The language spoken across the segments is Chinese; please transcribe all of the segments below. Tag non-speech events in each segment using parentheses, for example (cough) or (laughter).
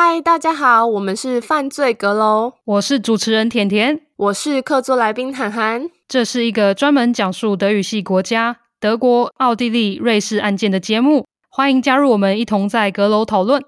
嗨，大家好，我们是犯罪阁楼，我是主持人甜甜，我是客座来宾涵涵。这是一个专门讲述德语系国家德国、奥地利、瑞士案件的节目，欢迎加入我们一同在阁楼讨论。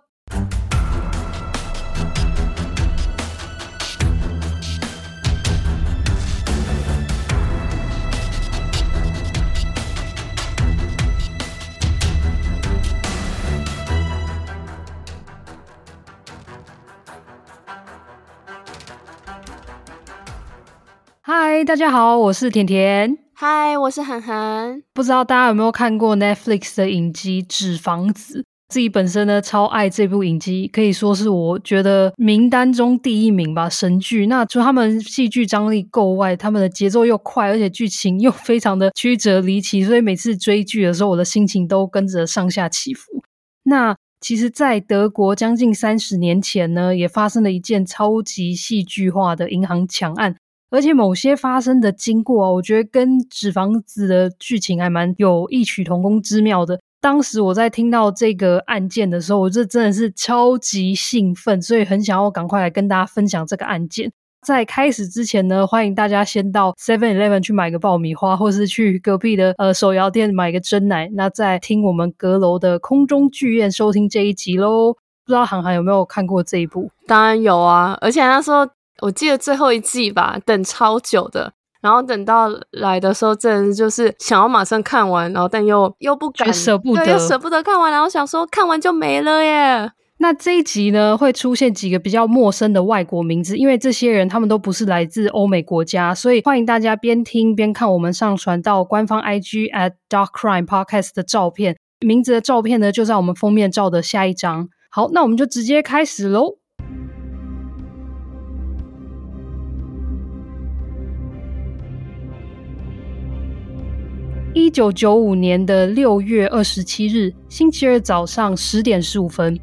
嗨，大家好，我是甜甜。嗨，我是涵涵。不知道大家有没有看过 Netflix 的影集《纸房子》？自己本身呢，超爱这部影集，可以说是我觉得名单中第一名吧，神剧。那除了他们戏剧张力够外，他们的节奏又快，而且剧情又非常的曲折离奇，所以每次追剧的时候，我的心情都跟着上下起伏。那其实，在德国将近三十年前呢，也发生了一件超级戏剧化的银行抢案。而且某些发生的经过啊，我觉得跟《纸房子》的剧情还蛮有异曲同工之妙的。当时我在听到这个案件的时候，我这真的是超级兴奋，所以很想要赶快来跟大家分享这个案件。在开始之前呢，欢迎大家先到 Seven Eleven 去买个爆米花，或是去隔壁的呃手摇店买个真奶。那再听我们阁楼的空中剧院收听这一集喽。不知道涵涵有没有看过这一部？当然有啊，而且那时候。我记得最后一季吧，等超久的，然后等到来的时候，真的就是想要马上看完，然后但又又不敢舍不得，又舍不得看完，然后想说看完就没了耶。那这一集呢，会出现几个比较陌生的外国名字，因为这些人他们都不是来自欧美国家，所以欢迎大家边听边看我们上传到官方 IG at Dark Crime Podcast 的照片，名字的照片呢就在我们封面照的下一张。好，那我们就直接开始喽。一九九五年的六月二十七日，星期二早上十点十五分，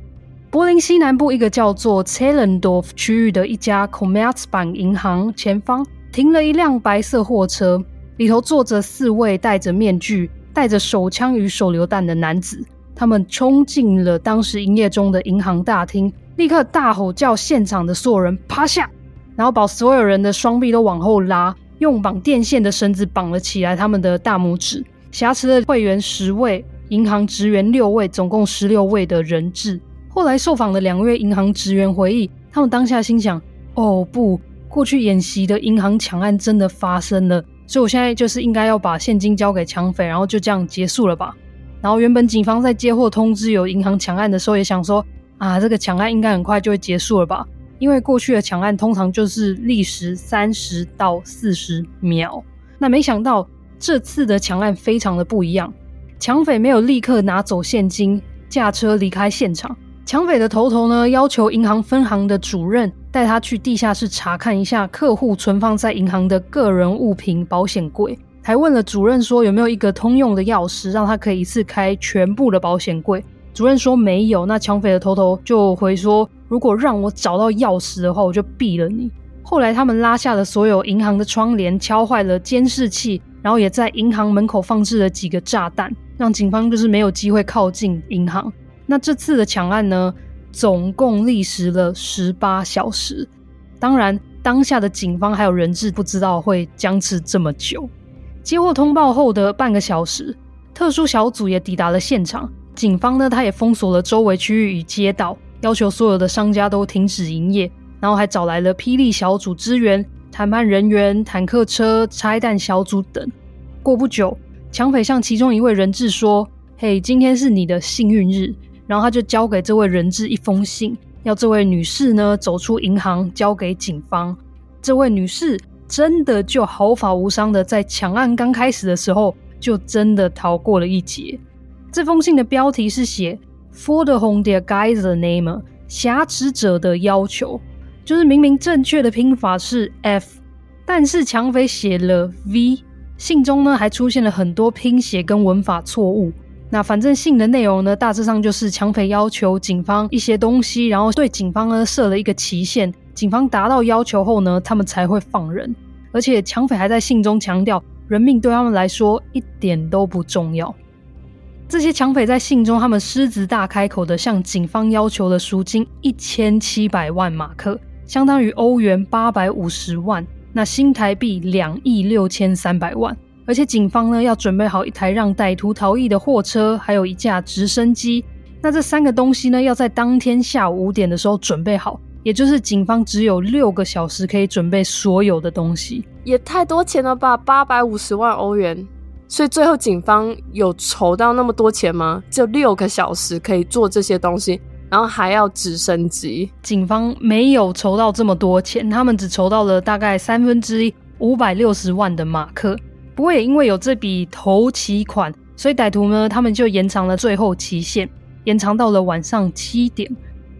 柏林西南部一个叫做 Zehlendorf 区域的一家 Commerzbank 银行前方停了一辆白色货车，里头坐着四位戴着面具、带着手枪与手榴弹的男子。他们冲进了当时营业中的银行大厅，立刻大吼叫现场的所有人趴下，然后把所有人的双臂都往后拉。用绑电线的绳子绑了起来，他们的大拇指。挟持了会员十位，银行职员六位，总共十六位的人质。后来受访的两位银行职员回忆，他们当下心想：“哦不，过去演习的银行抢案真的发生了，所以我现在就是应该要把现金交给抢匪，然后就这样结束了吧。”然后原本警方在接获通知有银行抢案的时候，也想说：“啊，这个抢案应该很快就会结束了吧。”因为过去的抢案通常就是历时三十到四十秒，那没想到这次的抢案非常的不一样。抢匪没有立刻拿走现金，驾车离开现场。抢匪的头头呢，要求银行分行的主任带他去地下室查看一下客户存放在银行的个人物品保险柜，还问了主任说有没有一个通用的钥匙，让他可以一次开全部的保险柜。主任说没有，那抢匪的头头就回说，如果让我找到钥匙的话，我就毙了你。后来他们拉下了所有银行的窗帘，敲坏了监视器，然后也在银行门口放置了几个炸弹，让警方就是没有机会靠近银行。那这次的抢案呢，总共历时了十八小时。当然，当下的警方还有人质不知道会僵持这么久。接获通报后的半个小时，特殊小组也抵达了现场。警方呢，他也封锁了周围区域与街道，要求所有的商家都停止营业，然后还找来了霹雳小组支援、谈判人员、坦克车、拆弹小组等。过不久，抢匪向其中一位人质说：“嘿，今天是你的幸运日。”然后他就交给这位人质一封信，要这位女士呢走出银行，交给警方。这位女士真的就毫发无伤的，在抢案刚开始的时候，就真的逃过了一劫。这封信的标题是写 For the Hong der Geiselnehmer”，挟持者的要求，就是明明正确的拼法是 F，但是抢匪写了 V。信中呢还出现了很多拼写跟文法错误。那反正信的内容呢，大致上就是抢匪要求警方一些东西，然后对警方呢设了一个期限，警方达到要求后呢，他们才会放人。而且抢匪还在信中强调，人命对他们来说一点都不重要。这些抢匪在信中，他们狮子大开口的向警方要求了赎金一千七百万马克，相当于欧元八百五十万，那新台币两亿六千三百万。而且警方呢要准备好一台让歹徒逃逸的货车，还有一架直升机。那这三个东西呢要在当天下午五点的时候准备好，也就是警方只有六个小时可以准备所有的东西。也太多钱了吧，八百五十万欧元。所以最后警方有筹到那么多钱吗？就六个小时可以做这些东西，然后还要直升机。警方没有筹到这么多钱，他们只筹到了大概三分之一，五百六十万的马克。不过也因为有这笔头期款，所以歹徒呢，他们就延长了最后期限，延长到了晚上七点。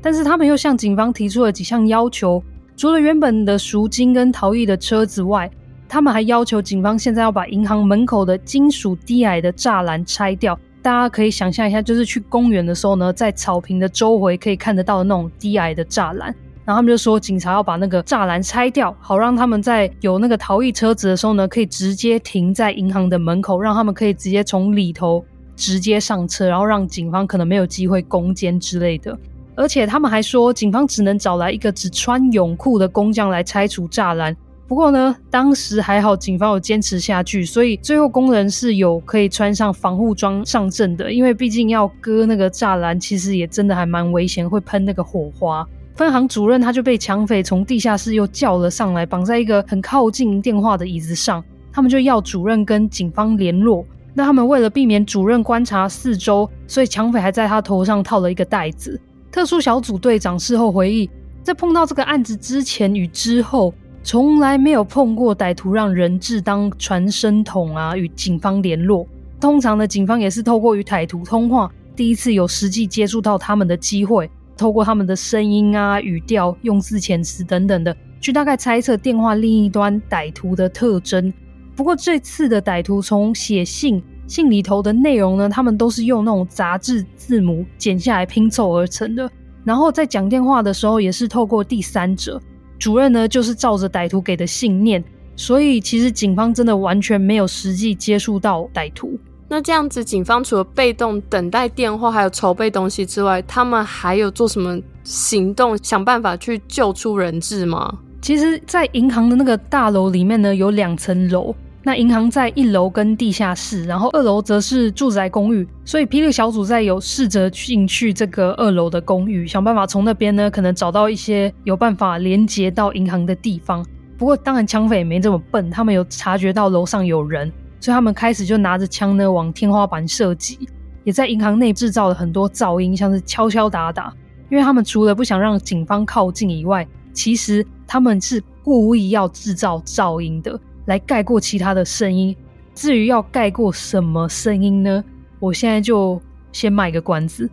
但是他们又向警方提出了几项要求，除了原本的赎金跟逃逸的车子外。他们还要求警方现在要把银行门口的金属低矮的栅栏拆掉。大家可以想象一下，就是去公园的时候呢，在草坪的周围可以看得到的那种低矮的栅栏。然后他们就说，警察要把那个栅栏拆掉，好让他们在有那个逃逸车子的时候呢，可以直接停在银行的门口，让他们可以直接从里头直接上车，然后让警方可能没有机会攻坚之类的。而且他们还说，警方只能找来一个只穿泳裤的工匠来拆除栅栏。不过呢，当时还好，警方有坚持下去，所以最后工人是有可以穿上防护装上阵的。因为毕竟要割那个栅栏，其实也真的还蛮危险，会喷那个火花。分行主任他就被抢匪从地下室又叫了上来，绑在一个很靠近电话的椅子上。他们就要主任跟警方联络。那他们为了避免主任观察四周，所以抢匪还在他头上套了一个袋子。特殊小组队长事后回忆，在碰到这个案子之前与之后。从来没有碰过歹徒让人质当传声筒啊，与警方联络。通常的警方也是透过与歹徒通话，第一次有实际接触到他们的机会，透过他们的声音啊、语调、用字遣词等等的，去大概猜测电话另一端歹徒的特征。不过这次的歹徒从写信，信里头的内容呢，他们都是用那种杂志字母剪下来拼凑而成的。然后在讲电话的时候，也是透过第三者。主任呢，就是照着歹徒给的信念，所以其实警方真的完全没有实际接触到歹徒。那这样子，警方除了被动等待电话，还有筹备东西之外，他们还有做什么行动，想办法去救出人质吗？其实，在银行的那个大楼里面呢，有两层楼。那银行在一楼跟地下室，然后二楼则是住宅公寓，所以霹雳小组在有试着进去这个二楼的公寓，想办法从那边呢，可能找到一些有办法连接到银行的地方。不过当然抢匪也没这么笨，他们有察觉到楼上有人，所以他们开始就拿着枪呢往天花板射击，也在银行内制造了很多噪音，像是敲敲打打。因为他们除了不想让警方靠近以外，其实他们是故意要制造噪音的。来盖过其他的声音。至于要盖过什么声音呢？我现在就先卖个关子。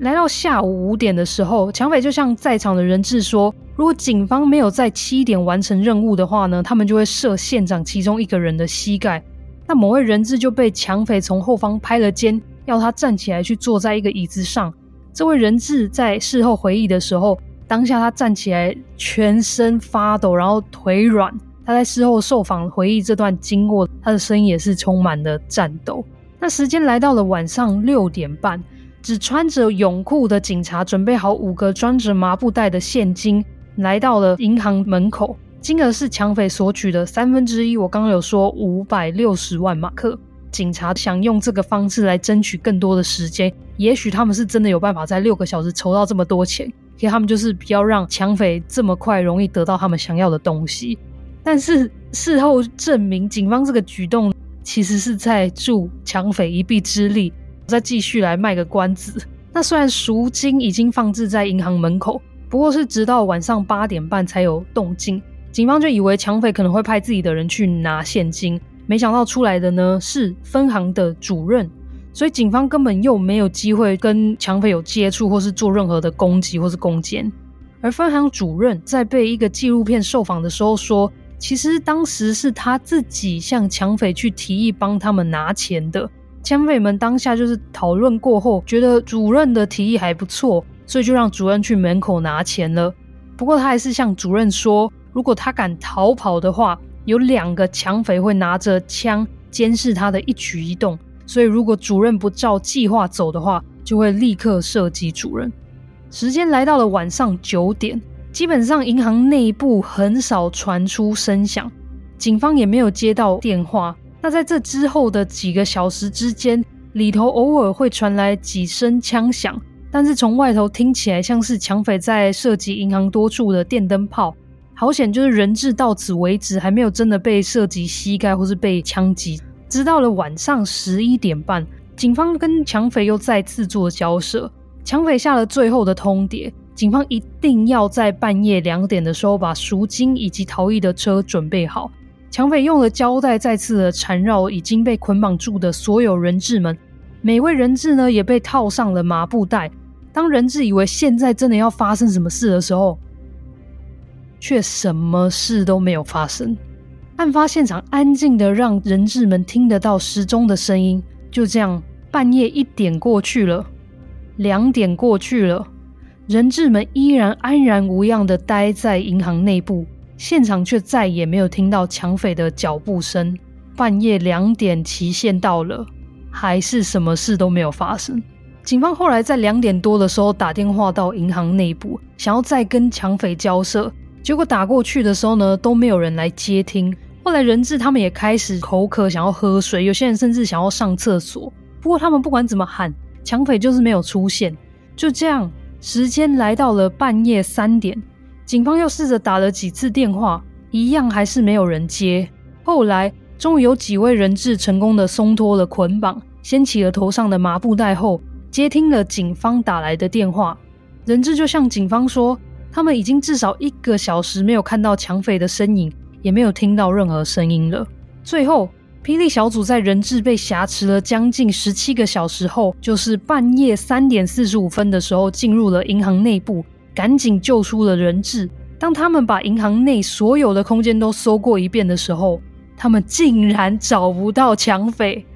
来到下午五点的时候，抢匪就向在场的人质说：“如果警方没有在七点完成任务的话呢，他们就会射县长其中一个人的膝盖。”那某位人质就被抢匪从后方拍了肩，要他站起来去坐在一个椅子上。这位人质在事后回忆的时候，当下他站起来，全身发抖，然后腿软。他在事后受访回忆这段经过，他的声音也是充满了颤抖。那时间来到了晚上六点半，只穿着泳裤的警察准备好五个装着麻布袋的现金，来到了银行门口。金额是抢匪索取的三分之一。我刚刚有说五百六十万马克。警察想用这个方式来争取更多的时间，也许他们是真的有办法在六个小时筹到这么多钱，可以他们就是不要让抢匪这么快容易得到他们想要的东西。但是事后证明，警方这个举动其实是在助抢匪一臂之力。再继续来卖个关子。那虽然赎金已经放置在银行门口，不过是直到晚上八点半才有动静。警方就以为抢匪可能会派自己的人去拿现金，没想到出来的呢是分行的主任，所以警方根本又没有机会跟抢匪有接触，或是做任何的攻击或是攻坚。而分行主任在被一个纪录片受访的时候说。其实当时是他自己向抢匪去提议帮他们拿钱的，抢匪们当下就是讨论过后，觉得主任的提议还不错，所以就让主任去门口拿钱了。不过他还是向主任说，如果他敢逃跑的话，有两个抢匪会拿着枪监视他的一举一动，所以如果主任不照计划走的话，就会立刻射击主任。时间来到了晚上九点，基本上银行内部很少传出声响，警方也没有接到电话。那在这之后的几个小时之间，里头偶尔会传来几声枪响，但是从外头听起来像是抢匪在射击银行多处的电灯泡。好险，就是人质到此为止还没有真的被射击膝盖或是被枪击。直到了晚上十一点半，警方跟抢匪又再次做交涉，抢匪下了最后的通牒，警方一定要在半夜两点的时候把赎金以及逃逸的车准备好。抢匪用了胶带再次的缠绕已经被捆绑住的所有人质们，每位人质呢也被套上了麻布袋。当人质以为现在真的要发生什么事的时候，却什么事都没有发生。案发现场安静的让人质们听得到时钟的声音。就这样，半夜一点过去了，两点过去了，人质们依然安然无恙的待在银行内部。现场却再也没有听到抢匪的脚步声。半夜两点，期限到了，还是什么事都没有发生。警方后来在两点多的时候打电话到银行内部，想要再跟抢匪交涉，结果打过去的时候呢，都没有人来接听。后来人质他们也开始口渴，想要喝水，有些人甚至想要上厕所。不过他们不管怎么喊，抢匪就是没有出现。就这样，时间来到了半夜三点。警方又试着打了几次电话，一样还是没有人接。后来，终于有几位人质成功的松脱了捆绑，掀起了头上的麻布袋后，接听了警方打来的电话。人质就向警方说，他们已经至少一个小时没有看到抢匪的身影，也没有听到任何声音了。最后，霹雳小组在人质被挟持了将近十七个小时后，就是半夜三点四十五分的时候，进入了银行内部。赶紧救出了人质。当他们把银行内所有的空间都搜过一遍的时候，他们竟然找不到抢匪，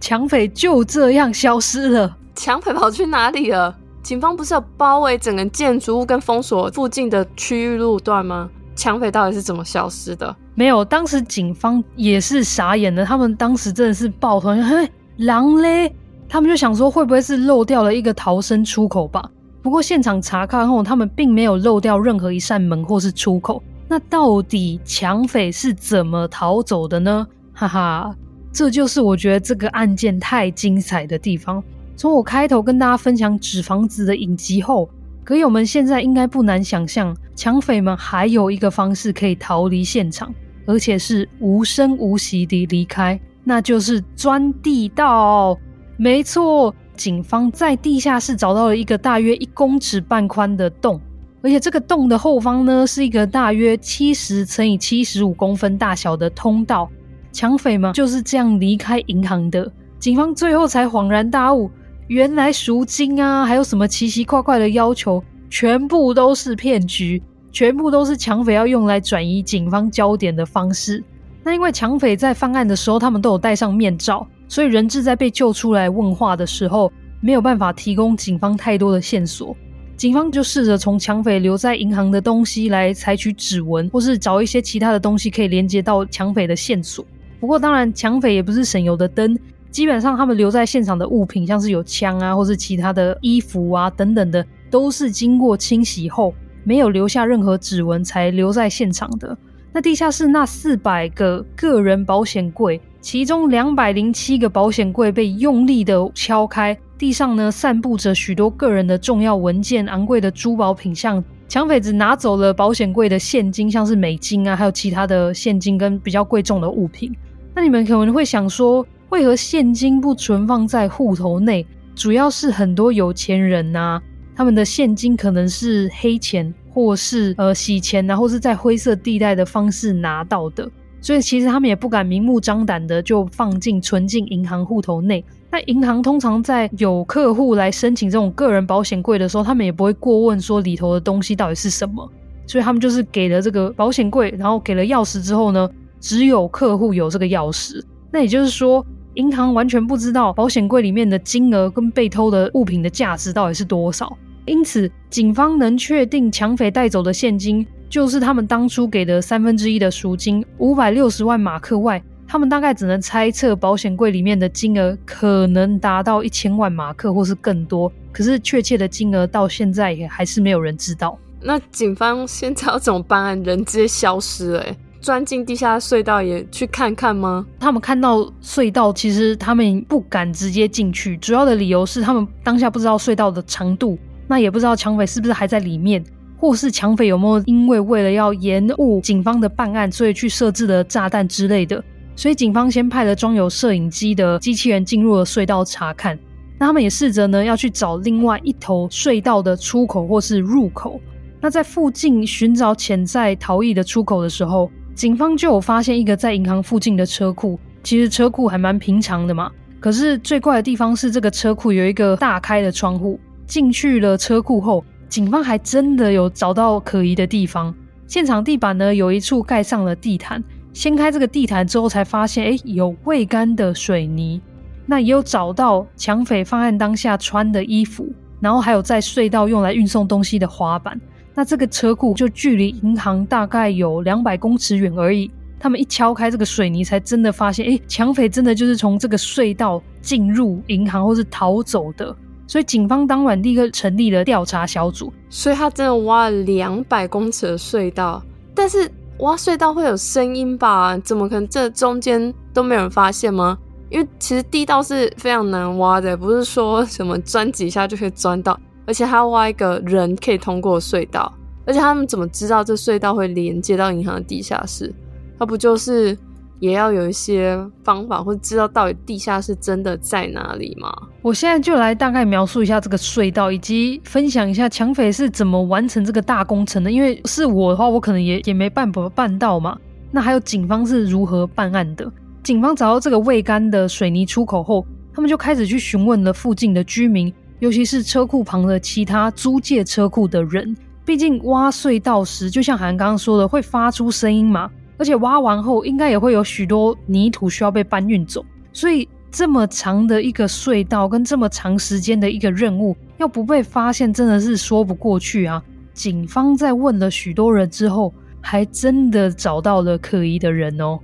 抢匪就这样消失了。抢匪跑去哪里了？警方不是有包围整个建筑物跟封锁附近的区域路段吗？抢匪到底是怎么消失的？没有，当时警方也是傻眼的。他们当时真的是抱团，嘿，狼嘞！他们就想说，会不会是漏掉了一个逃生出口吧？不过现场查看后，他们并没有漏掉任何一扇门或是出口。那到底抢匪是怎么逃走的呢？哈哈，这就是我觉得这个案件太精彩的地方。从我开头跟大家分享纸房子的影集后，阁友们现在应该不难想象，抢匪们还有一个方式可以逃离现场，而且是无声无息地离开，那就是钻地道。没错。警方在地下室找到了一个大约一公尺半宽的洞，而且这个洞的后方呢，是一个大约七十乘以七十五公分大小的通道。抢匪们就是这样离开银行的。警方最后才恍然大悟，原来赎金啊，还有什么奇奇怪怪的要求，全部都是骗局，全部都是抢匪要用来转移警方焦点的方式。那因为抢匪在犯案的时候，他们都有戴上面罩。所以人质在被救出来问话的时候，没有办法提供警方太多的线索。警方就试着从抢匪留在银行的东西来采取指纹，或是找一些其他的东西可以连接到抢匪的线索。不过，当然抢匪也不是省油的灯，基本上他们留在现场的物品，像是有枪啊，或是其他的衣服啊等等的，都是经过清洗后没有留下任何指纹才留在现场的。那地下室那四百个个人保险柜。其中两百零七个保险柜被用力的敲开，地上呢散布着许多个人的重要文件、昂贵的珠宝品项。抢匪只拿走了保险柜的现金，像是美金啊，还有其他的现金跟比较贵重的物品。那你们可能会想说，为何现金不存放在户头内？主要是很多有钱人呐、啊，他们的现金可能是黑钱，或是呃洗钱啊，或是在灰色地带的方式拿到的。所以其实他们也不敢明目张胆的就放进存进银行户头内。那银行通常在有客户来申请这种个人保险柜的时候，他们也不会过问说里头的东西到底是什么。所以他们就是给了这个保险柜，然后给了钥匙之后呢，只有客户有这个钥匙。那也就是说，银行完全不知道保险柜里面的金额跟被偷的物品的价值到底是多少。因此，警方能确定抢匪带走的现金。就是他们当初给的三分之一的赎金五百六十万马克外，他们大概只能猜测保险柜里面的金额可能达到一千万马克或是更多，可是确切的金额到现在也还是没有人知道。那警方现在要怎么办案？人直接消失了，欸，钻进地下隧道也去看看吗？他们看到隧道，其实他们不敢直接进去，主要的理由是他们当下不知道隧道的长度，那也不知道抢匪是不是还在里面，或是抢匪有没有因为为了要延误警方的办案，所以去设置了炸弹之类的。所以警方先派了装有摄影机的机器人进入了隧道查看。那他们也试着呢要去找另外一头隧道的出口或是入口。那在附近寻找潜在逃逸的出口的时候，警方就有发现一个在银行附近的车库。其实车库还蛮平常的嘛，可是最怪的地方是这个车库有一个大开的窗户。进去了车库后，警方还真的有找到可疑的地方。现场地板呢有一处盖上了地毯，掀开这个地毯之后才发现，哎，有未干的水泥。那也有找到抢匪犯案当下穿的衣服，然后还有在隧道用来运送东西的滑板。那这个车库就距离银行大概有两百公尺远而已。他们一敲开这个水泥，才真的发现，哎，抢匪真的就是从这个隧道进入银行或是逃走的。所以警方当晚立刻成立了调查小组。所以他真的挖了两百公尺的隧道，但是挖隧道会有声音吧？怎么可能这中间都没有人发现吗？因为其实地道是非常难挖的，不是说什么钻几下就可以钻到。而且他要挖一个人可以通过隧道，而且他们怎么知道这隧道会连接到银行的地下室？他不就是也要有一些方法，或知道到底地下室真的在哪里吗？我现在就来大概描述一下这个隧道，以及分享一下抢匪是怎么完成这个大工程的。因为是我的话，我可能也也没办法办到嘛。那还有警方是如何办案的？警方找到这个未干的水泥出口后，他们就开始去询问了附近的居民。尤其是车库旁的其他租借车库的人，毕竟挖隧道时，就像韩刚刚说的，会发出声音嘛，而且挖完后应该也会有许多泥土需要被搬运走，所以这么长的一个隧道跟这么长时间的一个任务，要不被发现真的是说不过去啊！警方在问了许多人之后，还真的找到了可疑的人哦。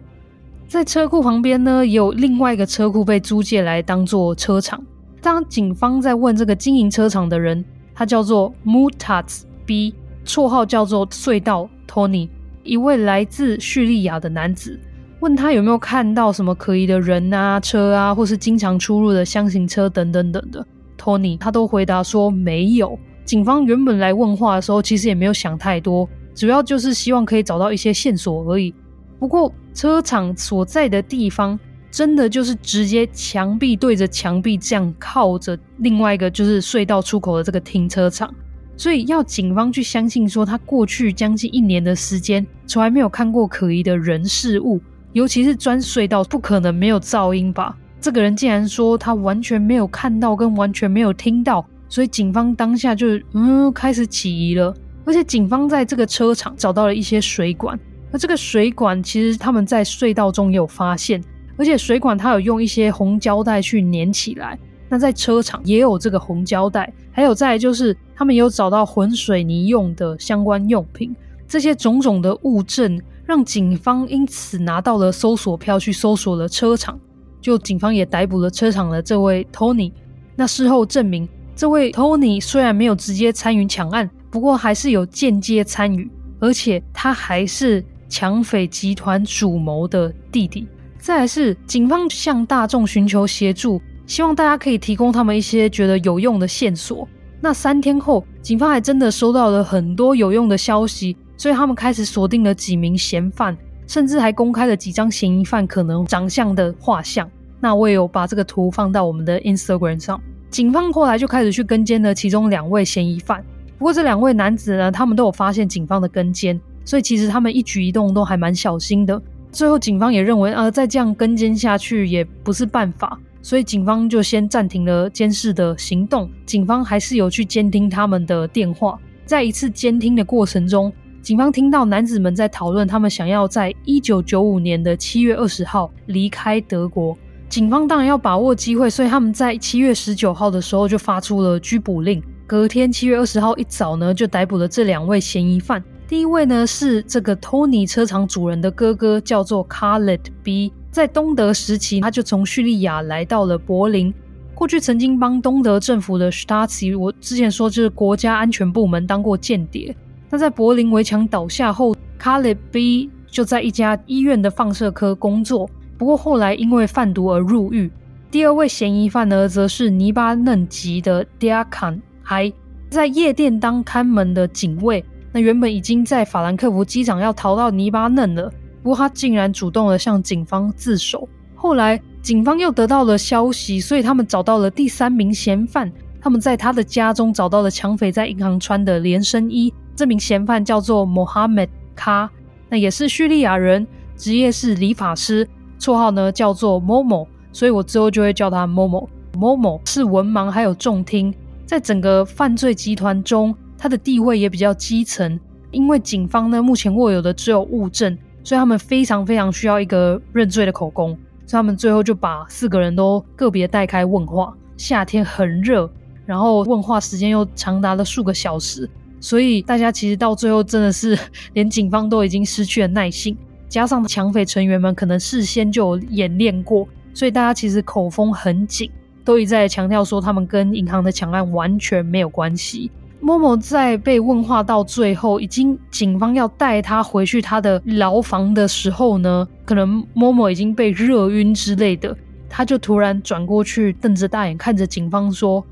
在车库旁边呢，也有另外一个车库被租借来当做车场。当警方在问这个经营车场的人，他叫做 Mutats B，绰号叫做隧道 Tony，一位来自叙利亚的男子，问他有没有看到什么可疑的人啊、车啊，或是经常出入的厢型车等等等的。Tony 他都回答说没有。警方原本来问话的时候，其实也没有想太多，主要就是希望可以找到一些线索而已。不过车厂所在的地方。真的就是直接墙壁对着墙壁这样靠着另外一个就是隧道出口的这个停车场，所以要警方去相信说他过去将近一年的时间从来没有看过可疑的人事物，尤其是钻隧道不可能没有噪音吧？这个人竟然说他完全没有看到跟完全没有听到，所以警方当下就嗯开始起疑了。而且警方在这个车场找到了一些水管，而这个水管其实他们在隧道中也有发现。而且水管它有用一些红胶带去粘起来，那在车场也有这个红胶带，还有再就是他们有找到混水泥用的相关用品，这些种种的物证让警方因此拿到了搜索票去搜索了车场，就警方也逮捕了车场的这位 Tony。那事后证明，这位 Tony 虽然没有直接参与抢案，不过还是有间接参与，而且他还是抢匪集团主谋的弟弟。再来是警方向大众寻求协助，希望大家可以提供他们一些觉得有用的线索。那三天后，警方还真的收到了很多有用的消息，所以他们开始锁定了几名嫌犯，甚至还公开了几张嫌疑犯可能长相的画像。那我也有把这个图放到我们的 Instagram 上。警方后来就开始去跟监了其中两位嫌疑犯，不过这两位男子呢，他们都有发现警方的跟监，所以其实他们一举一动都还蛮小心的。最后，警方也认为，呃，再这样跟监下去也不是办法，所以警方就先暂停了监视的行动。警方还是有去监听他们的电话，在一次监听的过程中，警方听到男子们在讨论他们想要在一九九五年的七月二十号离开德国。警方当然要把握机会，所以他们在七月十九号的时候就发出了拘捕令。隔天七月二十号一早呢，就逮捕了这两位嫌疑犯。第一位呢是这个 Tony 车厂主人的哥哥，叫做 Khaled B。在东德时期，他就从叙利亚来到了柏林。过去曾经帮东德政府的 Stasi，我之前说就是国家安全部门当过间谍。那在柏林围墙倒下后，Khaled B 就在一家医院的放射科工作。不过后来因为贩毒而入狱。第二位嫌疑犯呢，则是黎巴嫩籍的 Diakan I，在夜店当看门的警卫。那原本已经在法兰克福机场要逃到黎巴嫩了，不过他竟然主动的向警方自首。后来警方又得到了消息，所以他们找到了第三名嫌犯。他们在他的家中找到了抢匪在银行穿的连身衣。这名嫌犯叫做 Mohammed Ka，那也是叙利亚人，职业是理发师，绰号呢叫做 Momo。所以我之后就会叫他 Momo。Momo 是文盲，还有重听，在整个犯罪集团中，他的地位也比较基层。因为警方呢目前握有的只有物证，所以他们非常非常需要一个认罪的口供。所以他们最后就把四个人都个别带开问话。夏天很热，然后问话时间又长达了数个小时，所以大家其实到最后真的是 (laughs) 连警方都已经失去了耐性，加上抢匪成员们可能事先就有演练过。所以大家其实口风很紧，都一再强调说他们跟银行的抢案完全没有关系。某某在被问话到最后，已经警方要带他回去他的牢房的时候呢，可能某某已经被热晕之类的，他就突然转过去，瞪着大眼看着警方说：“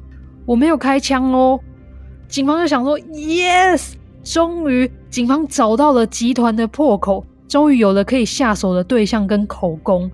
我没有开枪哦。”警方就想说：“Yes，终于警方找到了集团的破口，终于有了可以下手的对象跟口供。”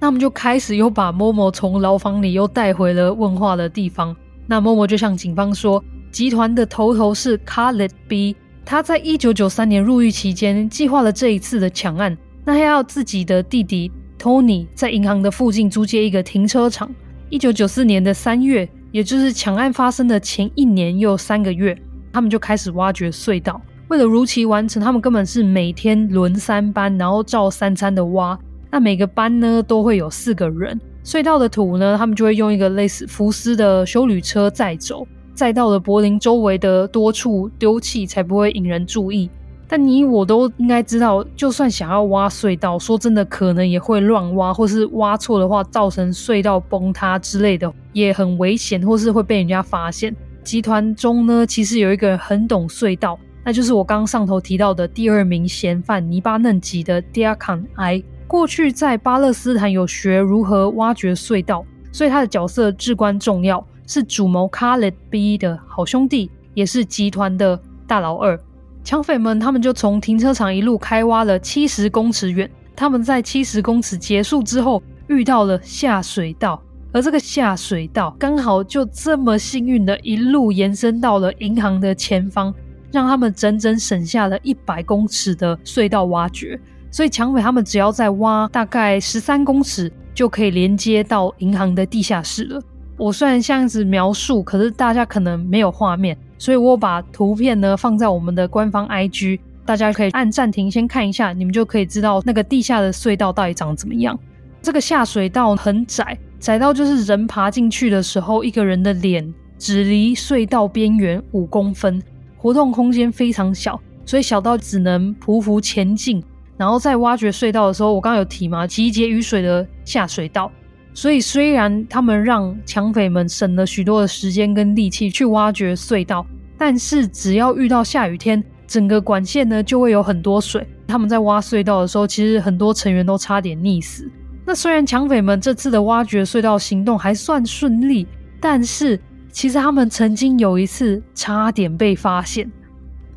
那我们就开始又把某某从牢房里又带回了问话的地方。那某某就向警方说，集团的头头是 c a r l e t B，他在一九九三年入狱期间计划了这一次的抢案。那他要自己的弟弟 Tony 在银行的附近租借一个停车场。一九九四年的三月，也就是抢案发生的前一年又三个月，他们就开始挖掘隧道。为了如期完成，他们根本是每天轮三班，然后照三餐的挖。那每个班呢都会有四个人，隧道的土呢，他们就会用一个类似福斯的修旅车载走，载到了柏林周围的多处丢弃，才不会引人注意。但你我都应该知道，就算想要挖隧道，说真的，可能也会乱挖，或是挖错的话，造成隧道崩塌之类的，也很危险，或是会被人家发现。集团中呢，其实有一个人很懂隧道，那就是我刚上头提到的第二名嫌犯，黎巴嫩籍的 Diakan I。过去在巴勒斯坦有学如何挖掘隧道，所以他的角色至关重要，是主谋 Khaled B 的好兄弟，也是集团的大老二。抢匪们他们就从停车场一路开挖了七十公尺远，他们在七十公尺结束之后遇到了下水道，而这个下水道刚好就这么幸运的一路延伸到了银行的前方，让他们整整省下了一百公尺的隧道挖掘。所以抢匪他们只要再挖大概十三公尺，就可以连接到银行的地下室了。我虽然这样子描述，可是大家可能没有画面，所以我把图片呢放在我们的官方 IG，大家可以按暂停先看一下，你们就可以知道那个地下的隧道到底长怎么样。这个下水道很窄，窄到就是人爬进去的时候，一个人的脸只离隧道边缘五公分，活动空间非常小，所以小到只能匍匐前进。然后在挖掘隧道的时候，我刚刚有提嘛，集结雨水的下水道。所以虽然他们让抢匪们省了许多的时间跟力气去挖掘隧道，但是只要遇到下雨天，整个管线呢就会有很多水。他们在挖隧道的时候，其实很多成员都差点溺死。那虽然抢匪们这次的挖掘隧道行动还算顺利，但是其实他们曾经有一次差点被发现。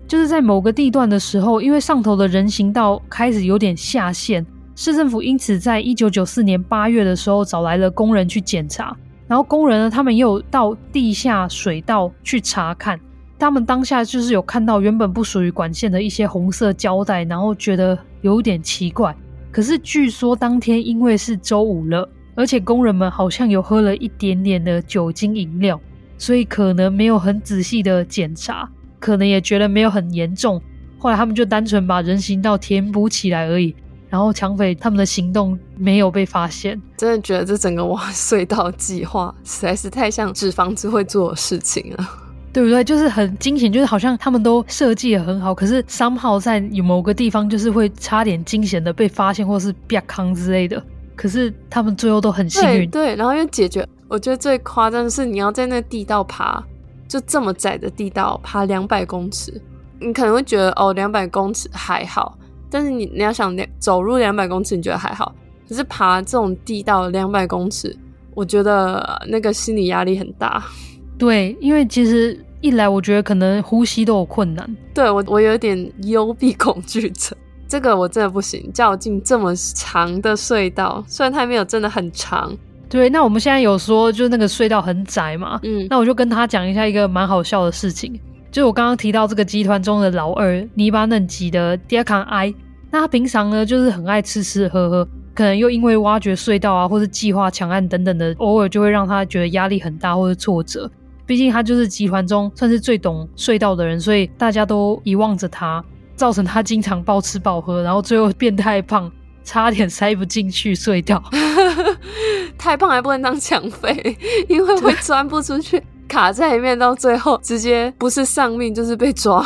就是在某个地段的时候，因为上头的人行道开始有点下陷，市政府因此在一九九四年八月的时候找来了工人去检查。然后工人呢，他们又到地下水道去查看，他们当下就是有看到原本不属于管线的一些红色胶带，然后觉得有点奇怪。可是据说当天因为是周五了，而且工人们好像有喝了一点点的酒精饮料，所以可能没有很仔细的检查。可能也觉得没有很严重，后来他们就单纯把人行道填补起来而已。然后抢匪他们的行动没有被发现，真的觉得这整个挖隧道计划实在是太像纸房子会做的事情了，对不对？就是很惊险，就是好像他们都设计的很好，可是 somehow 在有某个地方就是会差点惊险的被发现，或是变康之类的。可是他们最后都很幸运。对，对，然后又解决。我觉得最夸张的是，你要在那地道爬，就这么窄的地道爬两百公尺，你可能会觉得哦，两百公尺还好。但是你你要想两走路两百公尺，你觉得还好，可是爬这种地道两百公尺，我觉得那个心理压力很大。对，因为其实一来我觉得可能呼吸都有困难。对，我我有点幽闭恐惧症，这个我真的不行。叫我进这么长的隧道，虽然它没有真的很长。对，那我们现在有说就是那个隧道很窄嘛，嗯，那我就跟他讲一下一个蛮好笑的事情。就我刚刚提到这个集团中的老二，黎巴嫩籍的 Diakan I，那他平常呢就是很爱吃吃喝喝，可能又因为挖掘隧道啊，或是计划抢案等等的，偶尔就会让他觉得压力很大或者挫折。毕竟他就是集团中算是最懂隧道的人，所以大家都遗忘着他，造成他经常暴吃暴喝，然后最后变太胖，差点塞不进去隧道。(laughs) 太胖还不能当抢匪，因为会钻不出去。卡在里面，到最后直接不是丧命就是被抓。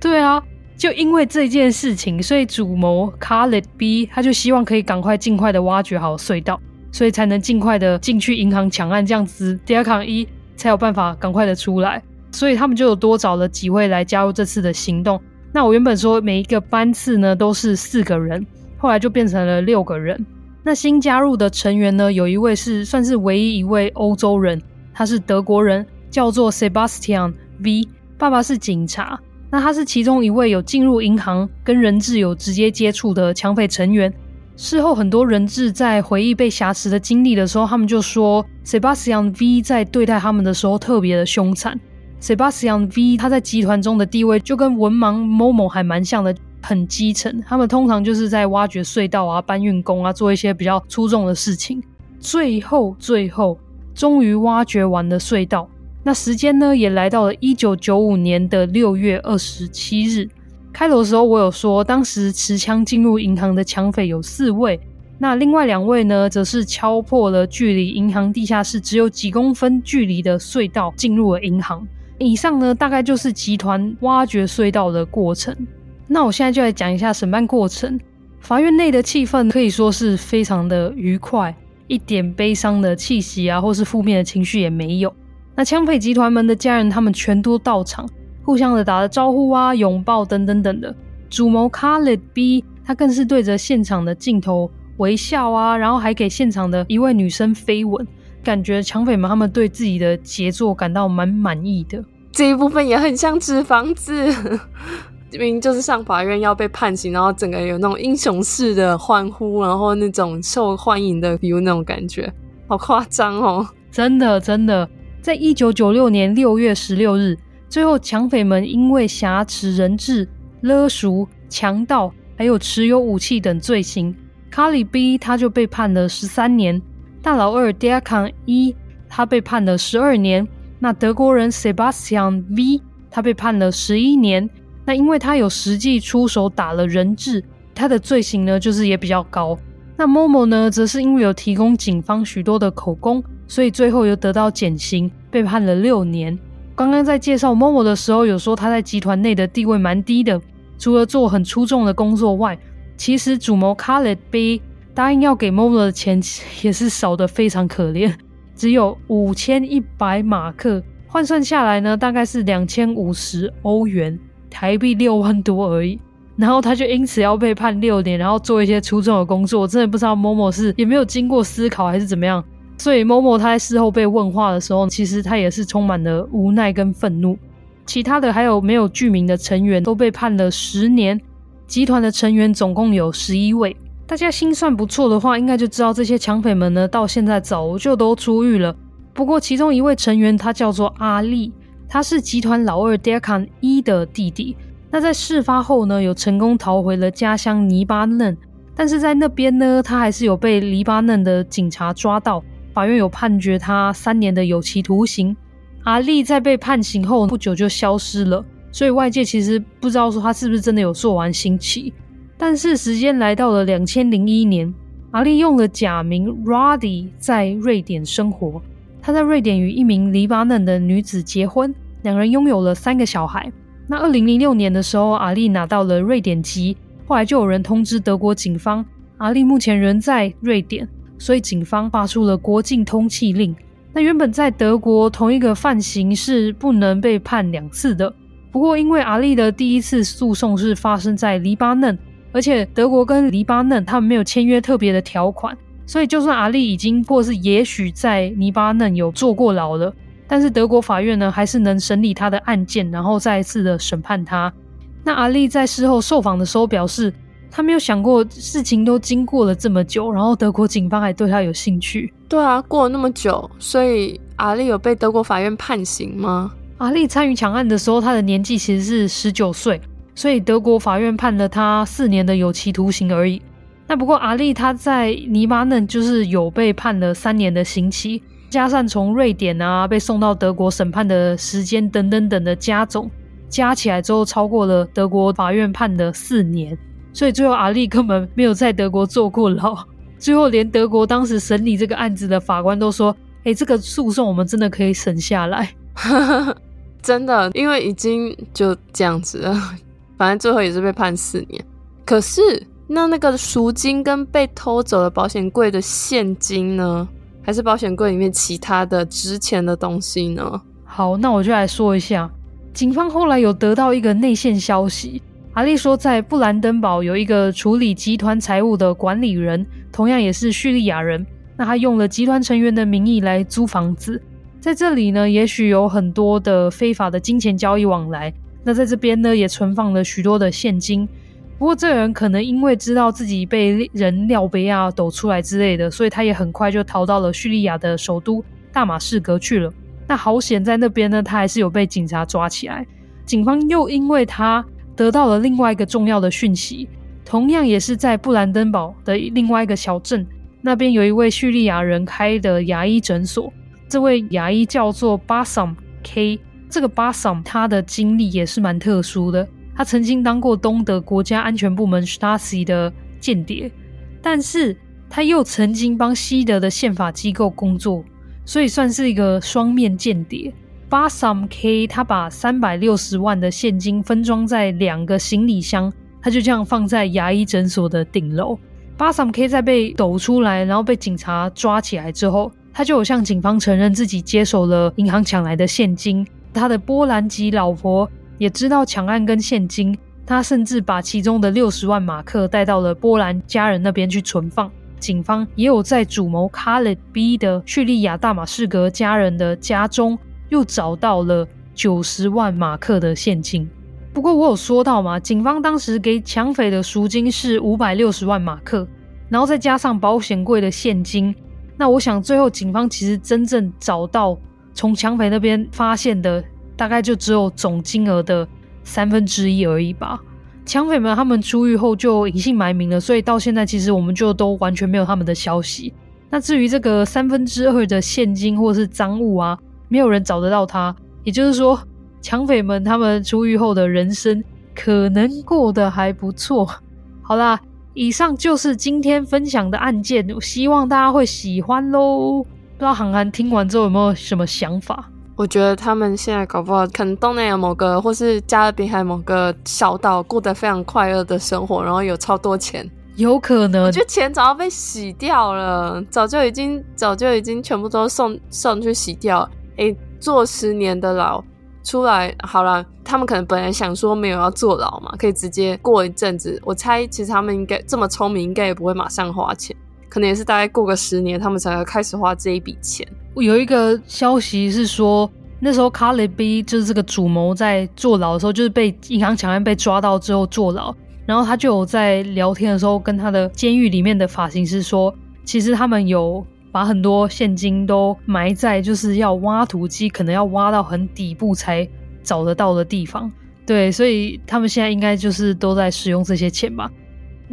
对啊，就因为这件事情，所以主谋 Khaled B 他就希望可以赶快尽快的挖掘好隧道，所以才能尽快的进去银行抢案，这样子 Diakan 一才有办法赶快的出来。所以他们就有多找了几位来加入这次的行动。那我原本说每一个班次呢都是四个人，后来就变成了六个人。那新加入的成员呢，有一位是算是唯一一位欧洲人。他是德国人，叫做 Sebastian V，爸爸是警察。那他是其中一位有进入银行跟人质有直接接触的抢匪成员。事后很多人质在回忆被挟持的经历的时候，他们就说 Sebastian V 在对待他们的时候特别的凶残。Sebastian V 他在集团中的地位就跟文盲 Momo 还蛮像的，很基层。他们通常就是在挖掘隧道啊、搬运工啊，做一些比较粗重的事情。最后，最后。终于挖掘完了隧道，那时间呢也来到了一九九五年的六月二十七日。开头的时候我有说，当时持枪进入银行的抢匪有四位，那另外两位呢，则是敲破了距离银行地下室只有几公分距离的隧道进入了银行。以上呢，大概就是集团挖掘隧道的过程。那我现在就来讲一下审判过程。法院内的气氛可以说是非常的愉快。一点悲伤的气息啊，或是负面的情绪也没有。那枪匪集团们的家人，他们全都到场，互相的打了招呼啊，拥抱等等等的。主谋 Khaled B，他更是对着现场的镜头微笑啊，然后还给现场的一位女生飞吻，感觉抢匪们他们对自己的杰作感到蛮满意的。这一部分也很像纸房子。明明就是上法院要被判刑，然后整个有那种英雄式的欢呼，然后那种受欢迎的 view 那种感觉，好夸张哦！真的真的，在一九九六年六月十六日，最后抢匪们因为挟持人质、勒赎、强盗，还有持有武器等罪行卡里 B 他就被判了十三年，大老二 Diakan 一他被判了十二年，那德国人 Sebastian V 他被判了十一年。那因为他有实际出手打了人质，他的罪行呢就是也比较高。那 Momo 呢，则是因为有提供警方许多的口供，所以最后又得到减刑，被判了六年。刚刚在介绍 Momo 的时候，有说他在集团内的地位蛮低的，除了做很出众的工作外，其实主谋 Khaled B 答应要给 Momo 的钱也是少得非常可怜，只有五千一百马克，换算下来呢，大概是两千五十欧元。台币六万多而已，然后他就因此要被判六年，然后做一些出众的工作。我真的不知道 Momo 是也没有经过思考还是怎么样。所以 Momo 他在事后被问话的时候，其实他也是充满了无奈跟愤怒。其他的还有没有具名的成员都被判了十年。集团的成员总共有十一位。大家心算不错的话，应该就知道这些抢匪们呢，到现在早就都出狱了。不过其中一位成员他叫做阿力。他是集团老二 Diakan 一的弟弟。那在事发后呢，有成功逃回了家乡黎巴嫩，但是在那边呢，他还是有被黎巴嫩的警察抓到，法院有判决他三年的有期徒刑。阿力在被判刑后不久就消失了，所以外界其实不知道说他是不是真的有做完刑期。但是时间来到了两千零一年，阿力用了假名 Radi 在瑞典生活，他在瑞典与一名黎巴嫩的女子结婚。两人拥有了三个小孩。那二零零六年的时候，阿力拿到了瑞典籍，后来就有人通知德国警方，阿力目前人在瑞典，所以警方发出了国境通缉令。那原本在德国，同一个犯行是不能被判两次的。不过，因为阿力的第一次诉讼是发生在黎巴嫩，而且德国跟黎巴嫩他们没有签约特别的条款，所以就算阿力已经或是也许在黎巴嫩有坐过牢了，但是德国法院呢还是能审理他的案件，然后再一次的审判他。那阿力在事后受访的时候表示，他没有想过事情都经过了这么久，然后德国警方还对他有兴趣。对啊，过了那么久，所以阿力有被德国法院判刑吗？阿力参与抢案的时候，他的年纪其实是十九岁，所以德国法院判了他四年的有期徒刑而已。那不过阿力他在黎巴嫩就是有被判了三年的刑期，加上从瑞典啊被送到德国审判的时间等等等的加总，加起来之后超过了德国法院判的四年，所以最后阿力根本没有在德国坐过牢。(laughs) 最后，连德国当时审理这个案子的法官都说：“哎，这个诉讼我们真的可以省下来。(laughs) ”真的，因为已经就这样子了，反正最后也是被判四年。可是，那那个赎金跟被偷走的保险柜的现金呢？还是保险柜里面其他的值钱的东西呢？好，那我就来说一下，警方后来有得到一个内线消息。阿力说，在布兰登堡有一个处理集团财务的管理人，同样也是叙利亚人。那他用了集团成员的名义来租房子，在这里呢，也许有很多的非法的金钱交易往来。那在这边呢，也存放了许多的现金。不过，这个人可能因为知道自己被人料杯啊抖出来之类的，所以他也很快就逃到了叙利亚的首都大马士革去了。那好险，在那边呢，他还是有被警察抓起来。警方又因为他。得到了另外一个重要的讯息，同样也是在布兰登堡的另外一个小镇，那边有一位叙利亚人开的牙医诊所。这位牙医叫做 Bassam K。这个 Bassam 他的经历也是蛮特殊的，他曾经当过东德国家安全部门 Stasi 的间谍，但是他又曾经帮西德的宪法机构工作，所以算是一个双面间谍。Bassam K，他把三百六十万的现金分装在两个行李箱，他就这样放在牙医诊所的顶楼。Bassam K 在被抖出来，然后被警察抓起来之后，他就有向警方承认自己接手了银行抢来的现金。他的波兰籍老婆也知道抢案跟现金，他甚至把其中的六十万马克带到了波兰家人那边去存放。警方也有在主谋 Khaled B 的叙利亚大马士革家人的家中。又找到了九十万马克的现金，不过我有说到嘛，警方当时给抢匪的赎金是五百六十万马克，然后再加上保险柜的现金，那我想最后警方其实真正找到从抢匪那边发现的，大概就只有总金额的三分之一而已吧。抢匪们他们出狱后就隐姓埋名了，所以到现在其实我们就都完全没有他们的消息。那至于这个三分之二的现金或是赃物啊，没有人找得到他，也就是说，抢匪们他们出狱后的人生可能过得还不错。好啦，以上就是今天分享的案件，希望大家会喜欢喽。不知道韩寒听完之后有没有什么想法？我觉得他们现在搞不好，可能东南亚某个或是加勒比海某个小岛过得非常快乐的生活，然后有超多钱，有可能。我觉得钱早要被洗掉了，早就已经早就已经全部都送送去洗掉了。诶，坐十年的牢出来好了，他们可能本来想说没有要坐牢嘛，可以直接过一阵子。我猜其实他们应该这么聪明，应该也不会马上花钱，可能也是大概过个十年，他们才会开始花这一笔钱。有一个消息是说，那时候卡雷 B 就是这个主谋在坐牢的时候，就是被银行抢案被抓到之后坐牢，然后他就有在聊天的时候跟他的监狱里面的发型师说，其实他们有。把很多现金都埋在就是要挖土机可能要挖到很底部才找得到的地方，对，所以他们现在应该就是都在使用这些钱吧。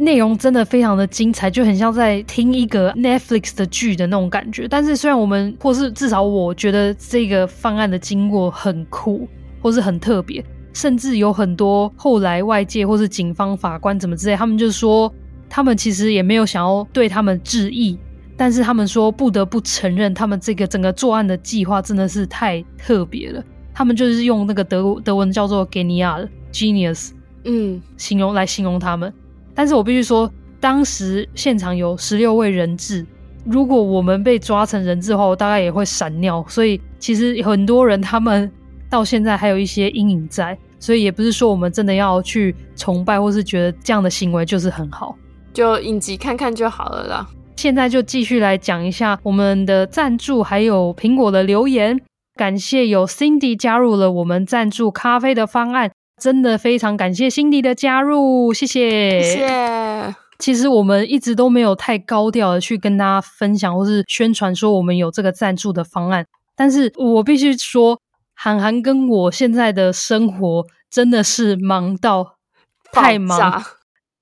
内容真的非常的精彩，就很像在听一个 Netflix 的剧的那种感觉。但是虽然我们或是至少我觉得这个犯案的经过很酷，或是很特别，甚至有很多后来外界或是警方、法官怎么之类，他们就说他们其实也没有想要对他们致意。但是他们说不得不承认，他们这个整个作案的计划真的是太特别了。他们就是用那个德德文叫做 genial genius，嗯，形容来形容他们。但是我必须说，当时现场有十六位人质，如果我们被抓成人质的话，我大概也会闪尿。所以其实很多人他们到现在还有一些阴影在，所以也不是说我们真的要去崇拜，或是觉得这样的行为就是很好，就影集看看就好了啦。现在就继续来讲一下我们的赞助，还有苹果的留言。感谢有 Cindy 加入了我们赞助咖啡的方案，真的非常感谢 Cindy 的加入，谢谢。谢谢。其实我们一直都没有太高调的去跟大家分享或是宣传说我们有这个赞助的方案，但是我必须说，韩寒跟我现在的生活真的是忙到太忙，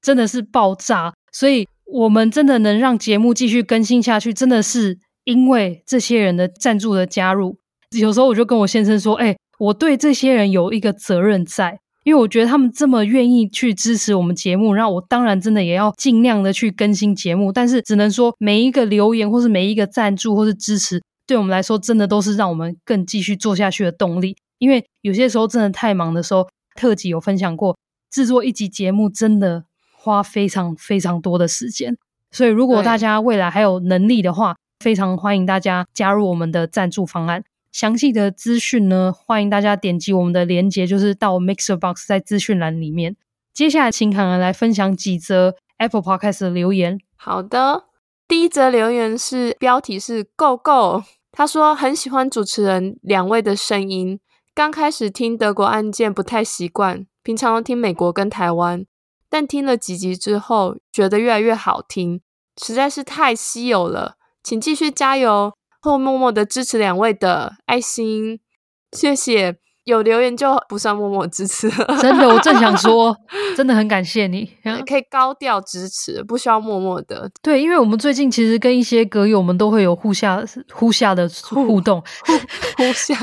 真的是爆炸，所以。我们真的能让节目继续更新下去，真的是因为这些人的赞助的加入。有时候我就跟我先生说：“哎，我对这些人有一个责任在，因为我觉得他们这么愿意去支持我们节目，然后我当然真的也要尽量的去更新节目。但是只能说，每一个留言或是每一个赞助或是支持，对我们来说真的都是让我们更继续做下去的动力。因为有些时候真的太忙的时候，特辑有分享过，制作一集节目真的。”花非常非常多的时间，所以如果大家未来还有能力的话，非常欢迎大家加入我们的赞助方案。详细的资讯呢，欢迎大家点击我们的链接，就是到 Mixer Box 在资讯栏里面。接下来，请侃侃来分享几则 Apple Podcast 的留言。好的，第一则留言是标题是 “Go Go”，他说很喜欢主持人两位的声音，刚开始听德国案件不太习惯，平常都听美国跟台湾。但听了几集之后，觉得越来越好听，实在是太稀有了，请继续加油，或默默的支持两位的爱心，谢谢。有留言就不算默默支持了，真的，我正想说，(laughs) 真的很感谢你，可以高调支持，不需要默默的。对，因为我们最近其实跟一些歌友，我们都会有互下互下的互动，互互下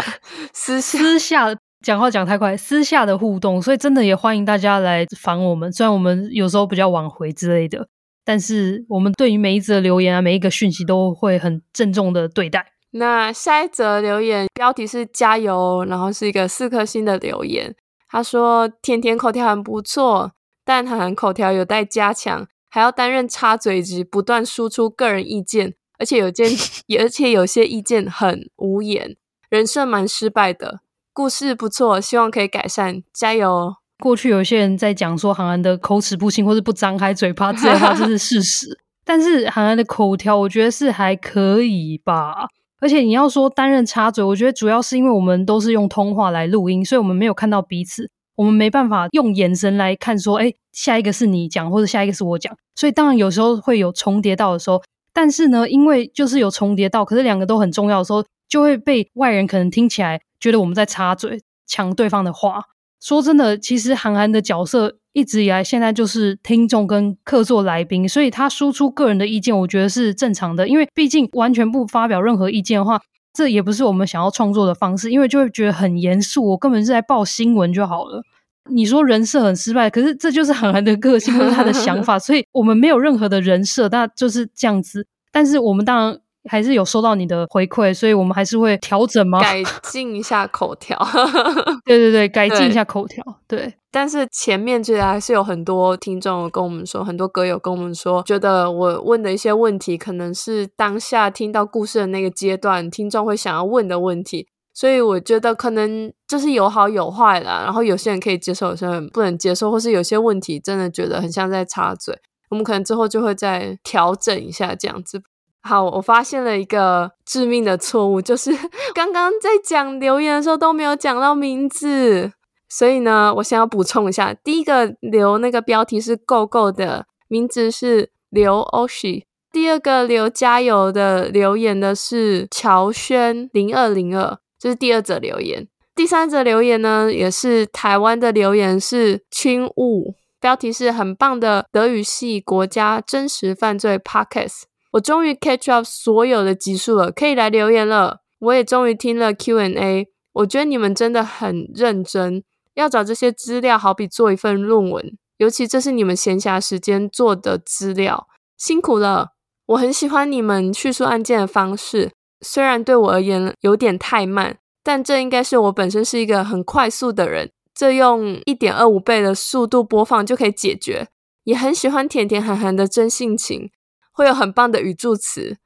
私 (laughs) 下私下。讲话讲太快，私下的互动，所以真的也欢迎大家来烦我们。虽然我们有时候比较晚回之类的，但是我们对于每一则留言啊，每一个讯息都会很郑重的对待。那下一则留言标题是加油，然后是一个四颗星的留言。他说：“甜甜口条很不错，但韩韩口条有待加强，还要担任插嘴职，不断输出个人意见，而且有件，(laughs) 而且有些意见很无言，人设蛮失败的。”故事不错，希望可以改善，加油！过去有些人在讲说韩寒的口齿不清，或是不张开嘴巴这些话，这是事实。但是韩寒的口条，我觉得是还可以吧。而且你要说担任插嘴，我觉得主要是因为我们都是用通话来录音，所以我们没有看到彼此，我们没办法用眼神来看说，哎，下一个是你讲，或者下一个是我讲。所以当然有时候会有重叠到的时候，但是呢，因为就是有重叠到，可是两个都很重要的时候，就会被外人可能听起来。觉得我们在插嘴抢对方的话。说真的，其实韩寒的角色一直以来现在就是听众跟客座来宾，所以他输出个人的意见，我觉得是正常的。因为毕竟完全不发表任何意见的话，这也不是我们想要创作的方式，因为就会觉得很严肃。我根本是在报新闻就好了。你说人设很失败，可是这就是韩寒的个性或者他的想法，(laughs) 所以我们没有任何的人设，那就是这样子。但是我们当然。还是有收到你的回馈，所以我们还是会调整吗？改进一下口条。(laughs) (laughs) 对对对，改进一下口条。对，对但是前面其实还是有很多听众跟我们说，很多歌友跟我们说，觉得我问的一些问题，可能是当下听到故事的那个阶段，听众会想要问的问题。所以我觉得可能就是有好有坏啦。然后有些人可以接受，有些人不能接受，或是有些问题真的觉得很像在插嘴，我们可能之后就会再调整一下这样子。好，我发现了一个致命的错误，就是 (laughs) 刚刚在讲留言的时候都没有讲到名字，所以呢，我想要补充一下，第一个留那个标题是 “Go Go” 的名字是刘欧许，第二个留加油的留言的是乔轩零二零二，这是第二者留言，第三者留言呢也是台湾的留言是青雾，标题是很棒的德语系国家真实犯罪 Podcast。我终于 catch up 所有的集数了，可以来留言了。我也终于听了 Q&A，我觉得你们真的很认真，要找这些资料，好比做一份论文。尤其这是你们闲暇时间做的资料，辛苦了。我很喜欢你们叙述案件的方式，虽然对我而言有点太慢，但这应该是我本身是一个很快速的人，这用一点二五倍的速度播放就可以解决。也很喜欢甜甜韩韩的真性情，会有很棒的语助词。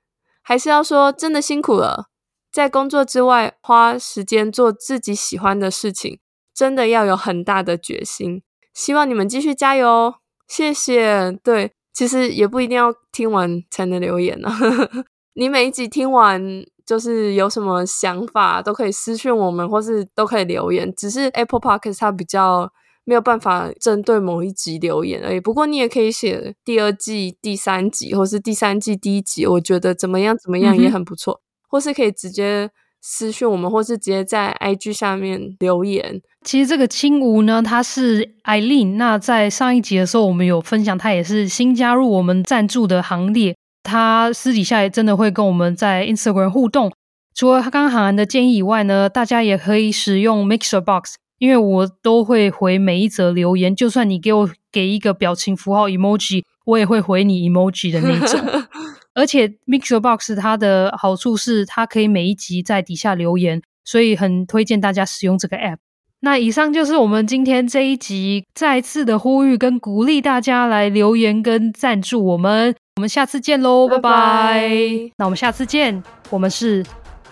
还是要说，真的辛苦了，在工作之外花时间做自己喜欢的事情，真的要有很大的决心。希望你们继续加油哦，谢谢。对，其实也不一定要听完才能留言呢。(laughs) 你每一集听完。就是有什么想法都可以私讯我们，或是都可以留言。只是 Apple Podcast 它比较没有办法针对某一集留言而已。不过你也可以写第二季第三集，或是第三季第一集，我觉得怎么样怎么样也很不错。嗯、或是可以直接私讯我们，或是直接在 IG 下面留言。其实这个青吴呢，他是 Eileen。那在上一集的时候，我们有分享，他也是新加入我们赞助的行列。他私底下也真的会跟我们在 Instagram 互动。除了他刚刚喊完的建议以外呢，大家也可以使用 Mixer Box，因为我都会回每一则留言。就算你给我给一个表情符号 emoji，我也会回你 emoji 的那种。(laughs) 而且 Mixer Box 它的好处是，它可以每一集在底下留言，所以很推荐大家使用这个 App。那以上就是我们今天这一集再次的呼吁跟鼓励大家来留言跟赞助我们。我们下次见喽，拜拜。那我们下次见，我们是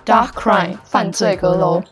Dark Crime 犯罪阁楼。